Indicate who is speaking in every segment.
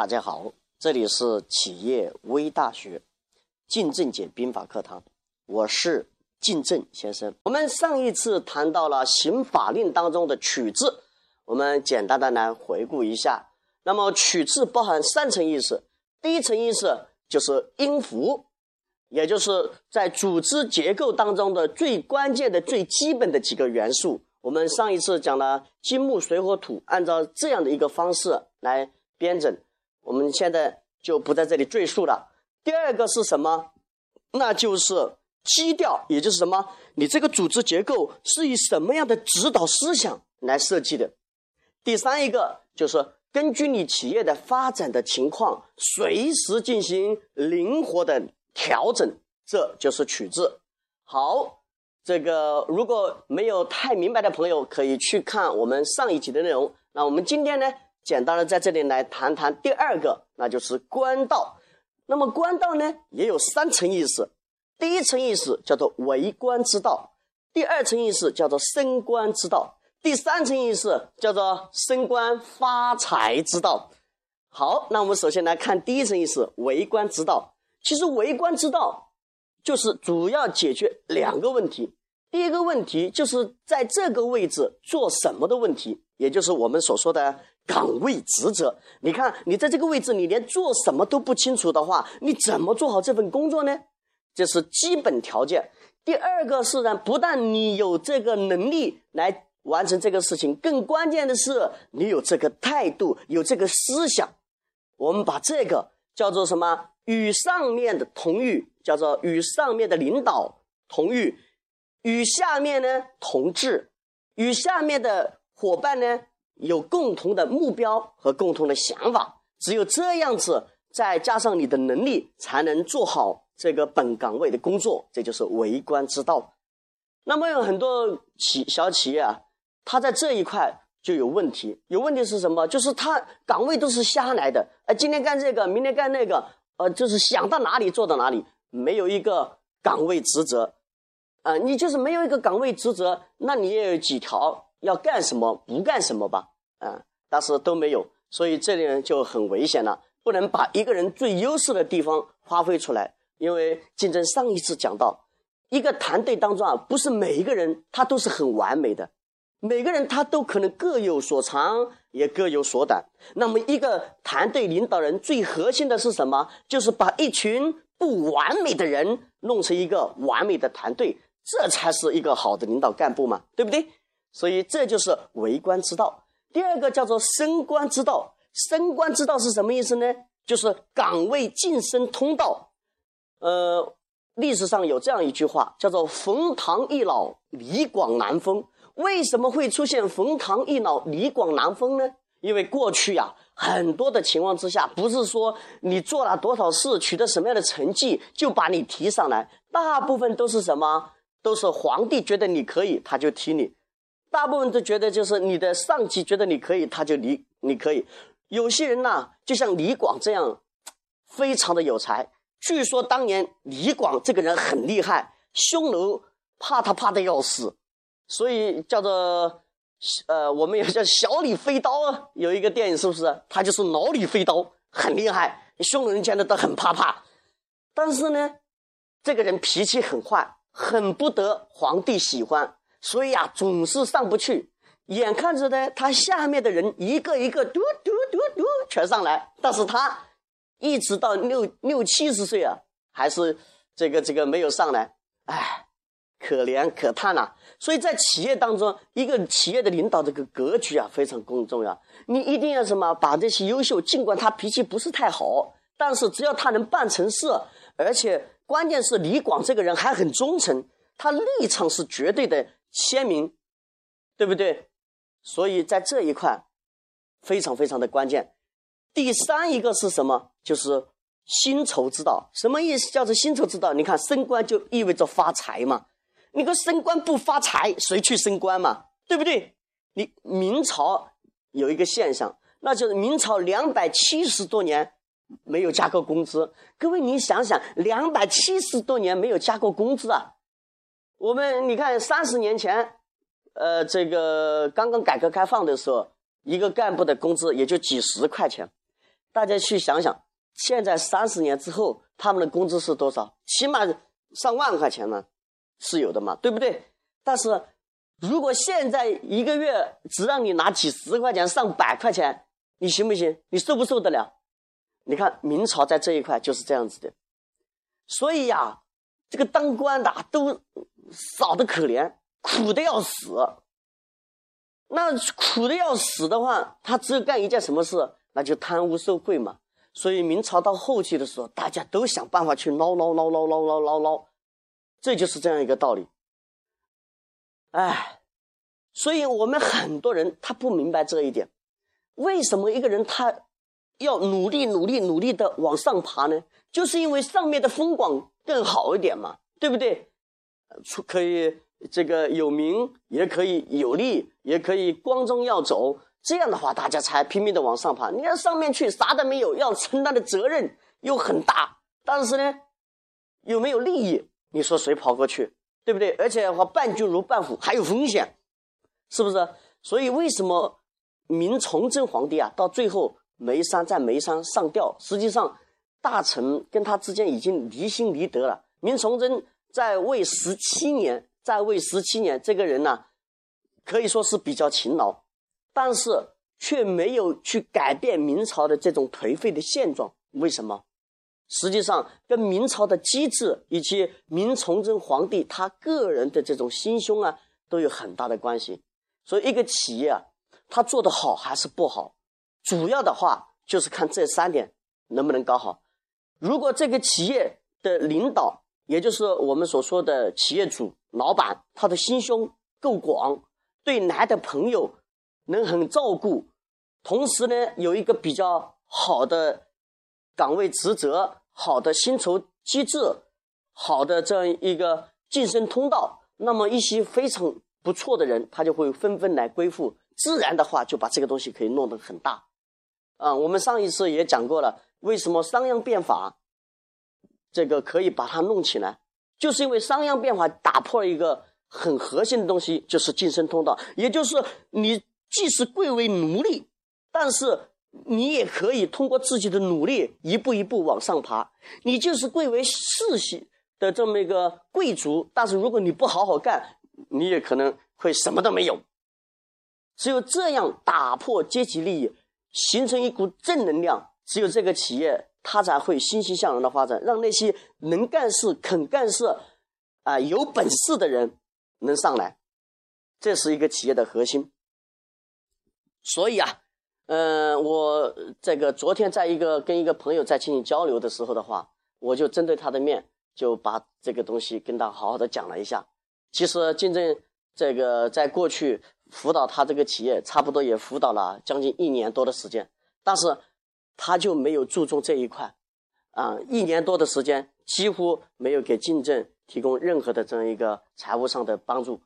Speaker 1: 大家好，这里是企业微大学靳正解兵法课堂，我是靳正先生。我们上一次谈到了刑法令当中的取字，我们简单的来回顾一下。那么取字包含三层意思，第一层意思就是音符，也就是在组织结构当中的最关键的、最基本的几个元素。我们上一次讲了金木水火土，按照这样的一个方式来编整。我们现在就不在这里赘述了。第二个是什么？那就是基调，也就是什么？你这个组织结构是以什么样的指导思想来设计的？第三一个就是根据你企业的发展的情况，随时进行灵活的调整，这就是取字。好，这个如果没有太明白的朋友，可以去看我们上一集的内容。那我们今天呢？简单的在这里来谈谈第二个，那就是官道。那么官道呢，也有三层意思。第一层意思叫做为官之道，第二层意思叫做升官之道，第三层意思叫做升官发财之道。好，那我们首先来看第一层意思，为官之道。其实为官之道就是主要解决两个问题。第一个问题就是在这个位置做什么的问题，也就是我们所说的。岗位职责，你看，你在这个位置，你连做什么都不清楚的话，你怎么做好这份工作呢？这是基本条件。第二个是呢，不但你有这个能力来完成这个事情，更关键的是你有这个态度，有这个思想。我们把这个叫做什么？与上面的同欲，叫做与上面的领导同欲，与下面呢同志，与下面的伙伴呢。有共同的目标和共同的想法，只有这样子，再加上你的能力，才能做好这个本岗位的工作。这就是为官之道。那么有很多企小企业啊，他在这一块就有问题。有问题是什么？就是他岗位都是瞎来的。哎，今天干这个，明天干那个，呃，就是想到哪里做到哪里，没有一个岗位职责。啊，你就是没有一个岗位职责，那你也有几条。要干什么不干什么吧，啊，但是都没有，所以这里人就很危险了，不能把一个人最优势的地方发挥出来。因为竞争上一次讲到，一个团队当中啊，不是每一个人他都是很完美的，每个人他都可能各有所长，也各有所短。那么一个团队领导人最核心的是什么？就是把一群不完美的人弄成一个完美的团队，这才是一个好的领导干部嘛，对不对？所以这就是为官之道。第二个叫做升官之道。升官之道是什么意思呢？就是岗位晋升通道。呃，历史上有这样一句话，叫做“冯唐易老，李广难封”。为什么会出现“冯唐易老，李广难封”呢？因为过去呀，很多的情况之下，不是说你做了多少事，取得什么样的成绩就把你提上来，大部分都是什么？都是皇帝觉得你可以，他就提你。大部分都觉得，就是你的上级觉得你可以，他就你你可以。有些人呢，就像李广这样，非常的有才。据说当年李广这个人很厉害，匈奴怕他怕的要死，所以叫做呃，我们也叫小李飞刀啊。有一个电影是不是？他就是老李飞刀，很厉害，匈奴人见了都很怕怕。但是呢，这个人脾气很坏，很不得皇帝喜欢。所以啊，总是上不去。眼看着呢，他下面的人一个一个嘟嘟嘟嘟全上来，但是他一直到六六七十岁啊，还是这个这个没有上来。哎，可怜可叹呐！所以在企业当中，一个企业的领导这个格局啊，非常公重要。你一定要什么，把这些优秀，尽管他脾气不是太好，但是只要他能办成事，而且关键是李广这个人还很忠诚，他立场是绝对的。鲜明，对不对？所以在这一块非常非常的关键。第三一个是什么？就是薪酬之道。什么意思？叫做薪酬之道。你看升官就意味着发财嘛。你个升官不发财，谁去升官嘛？对不对？你明朝有一个现象，那就是明朝两百七十多年没有加过工资。各位，你想想，两百七十多年没有加过工资啊？我们你看，三十年前，呃，这个刚刚改革开放的时候，一个干部的工资也就几十块钱。大家去想想，现在三十年之后，他们的工资是多少？起码上万块钱呢，是有的嘛，对不对？但是，如果现在一个月只让你拿几十块钱、上百块钱，你行不行？你受不受得了？你看明朝在这一块就是这样子的，所以呀，这个当官的都少的可怜，苦的要死。那苦的要死的话，他只有干一件什么事，那就贪污受贿嘛。所以明朝到后期的时候，大家都想办法去捞捞捞捞捞捞捞捞，这就是这样一个道理。哎，所以我们很多人他不明白这一点，为什么一个人他要努力努力努力的往上爬呢？就是因为上面的风光更好一点嘛，对不对？出可以。这个有名也可以有利，也可以光宗耀祖。这样的话，大家才拼命的往上爬。你看上面去啥都没有，要承担的责任又很大，但是呢，有没有利益？你说谁跑过去？对不对？而且的话伴君如伴虎，还有风险，是不是？所以为什么明崇祯皇帝啊，到最后眉山在眉山上吊？实际上，大臣跟他之间已经离心离德了。明崇祯在位十七年。在位十七年，这个人呢，可以说是比较勤劳，但是却没有去改变明朝的这种颓废的现状。为什么？实际上，跟明朝的机制以及明崇祯皇帝他个人的这种心胸啊，都有很大的关系。所以，一个企业啊，他做得好还是不好，主要的话就是看这三点能不能搞好。如果这个企业的领导，也就是我们所说的企业主。老板他的心胸够广，对来的朋友能很照顾，同时呢有一个比较好的岗位职责、好的薪酬机制、好的这样一个晋升通道，那么一些非常不错的人他就会纷纷来归附，自然的话就把这个东西可以弄得很大。啊，我们上一次也讲过了，为什么商鞅变法这个可以把它弄起来？就是因为商鞅变法打破了一个很核心的东西，就是晋升通道。也就是你即使贵为奴隶，但是你也可以通过自己的努力一步一步往上爬。你就是贵为世袭的这么一个贵族，但是如果你不好好干，你也可能会什么都没有。只有这样打破阶级利益，形成一股正能量，只有这个企业。他才会欣欣向荣的发展，让那些能干事、肯干事、啊有本事的人能上来，这是一个企业的核心。所以啊，嗯，我这个昨天在一个跟一个朋友在进行交流的时候的话，我就针对他的面就把这个东西跟他好好的讲了一下。其实金正这个在过去辅导他这个企业，差不多也辅导了将近一年多的时间，但是。他就没有注重这一块，啊，一年多的时间几乎没有给晋正提供任何的这样一个财务上的帮助，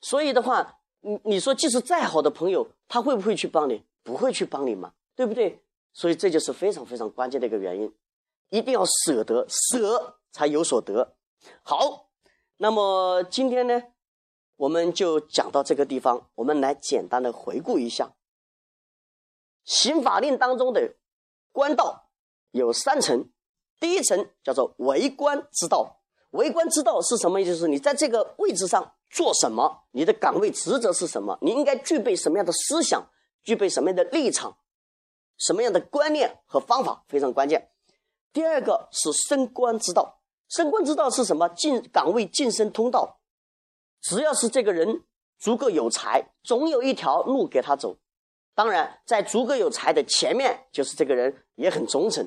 Speaker 1: 所以的话，你你说即使再好的朋友，他会不会去帮你？不会去帮你嘛，对不对？所以这就是非常非常关键的一个原因，一定要舍得，舍才有所得。好，那么今天呢，我们就讲到这个地方，我们来简单的回顾一下刑法令当中的。官道有三层，第一层叫做为官之道。为官之道是什么意思？是你在这个位置上做什么，你的岗位职责是什么，你应该具备什么样的思想，具备什么样的立场，什么样的观念和方法非常关键。第二个是升官之道，升官之道是什么？进岗位晋升通道，只要是这个人足够有才，总有一条路给他走。当然，在足够有才的前面，就是这个人也很忠诚，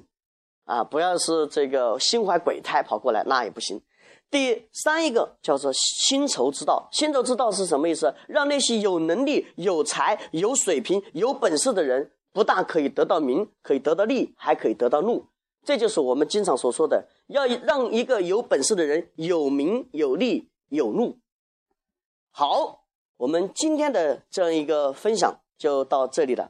Speaker 1: 啊，不要是这个心怀鬼胎跑过来，那也不行。第三一个叫做薪酬之道，薪酬之道是什么意思？让那些有能力、有才、有水平、有本事的人，不但可以得到名，可以得到利，还可以得到禄。这就是我们经常所说的，要让一个有本事的人有名、有利、有禄。好，我们今天的这样一个分享。就到这里了。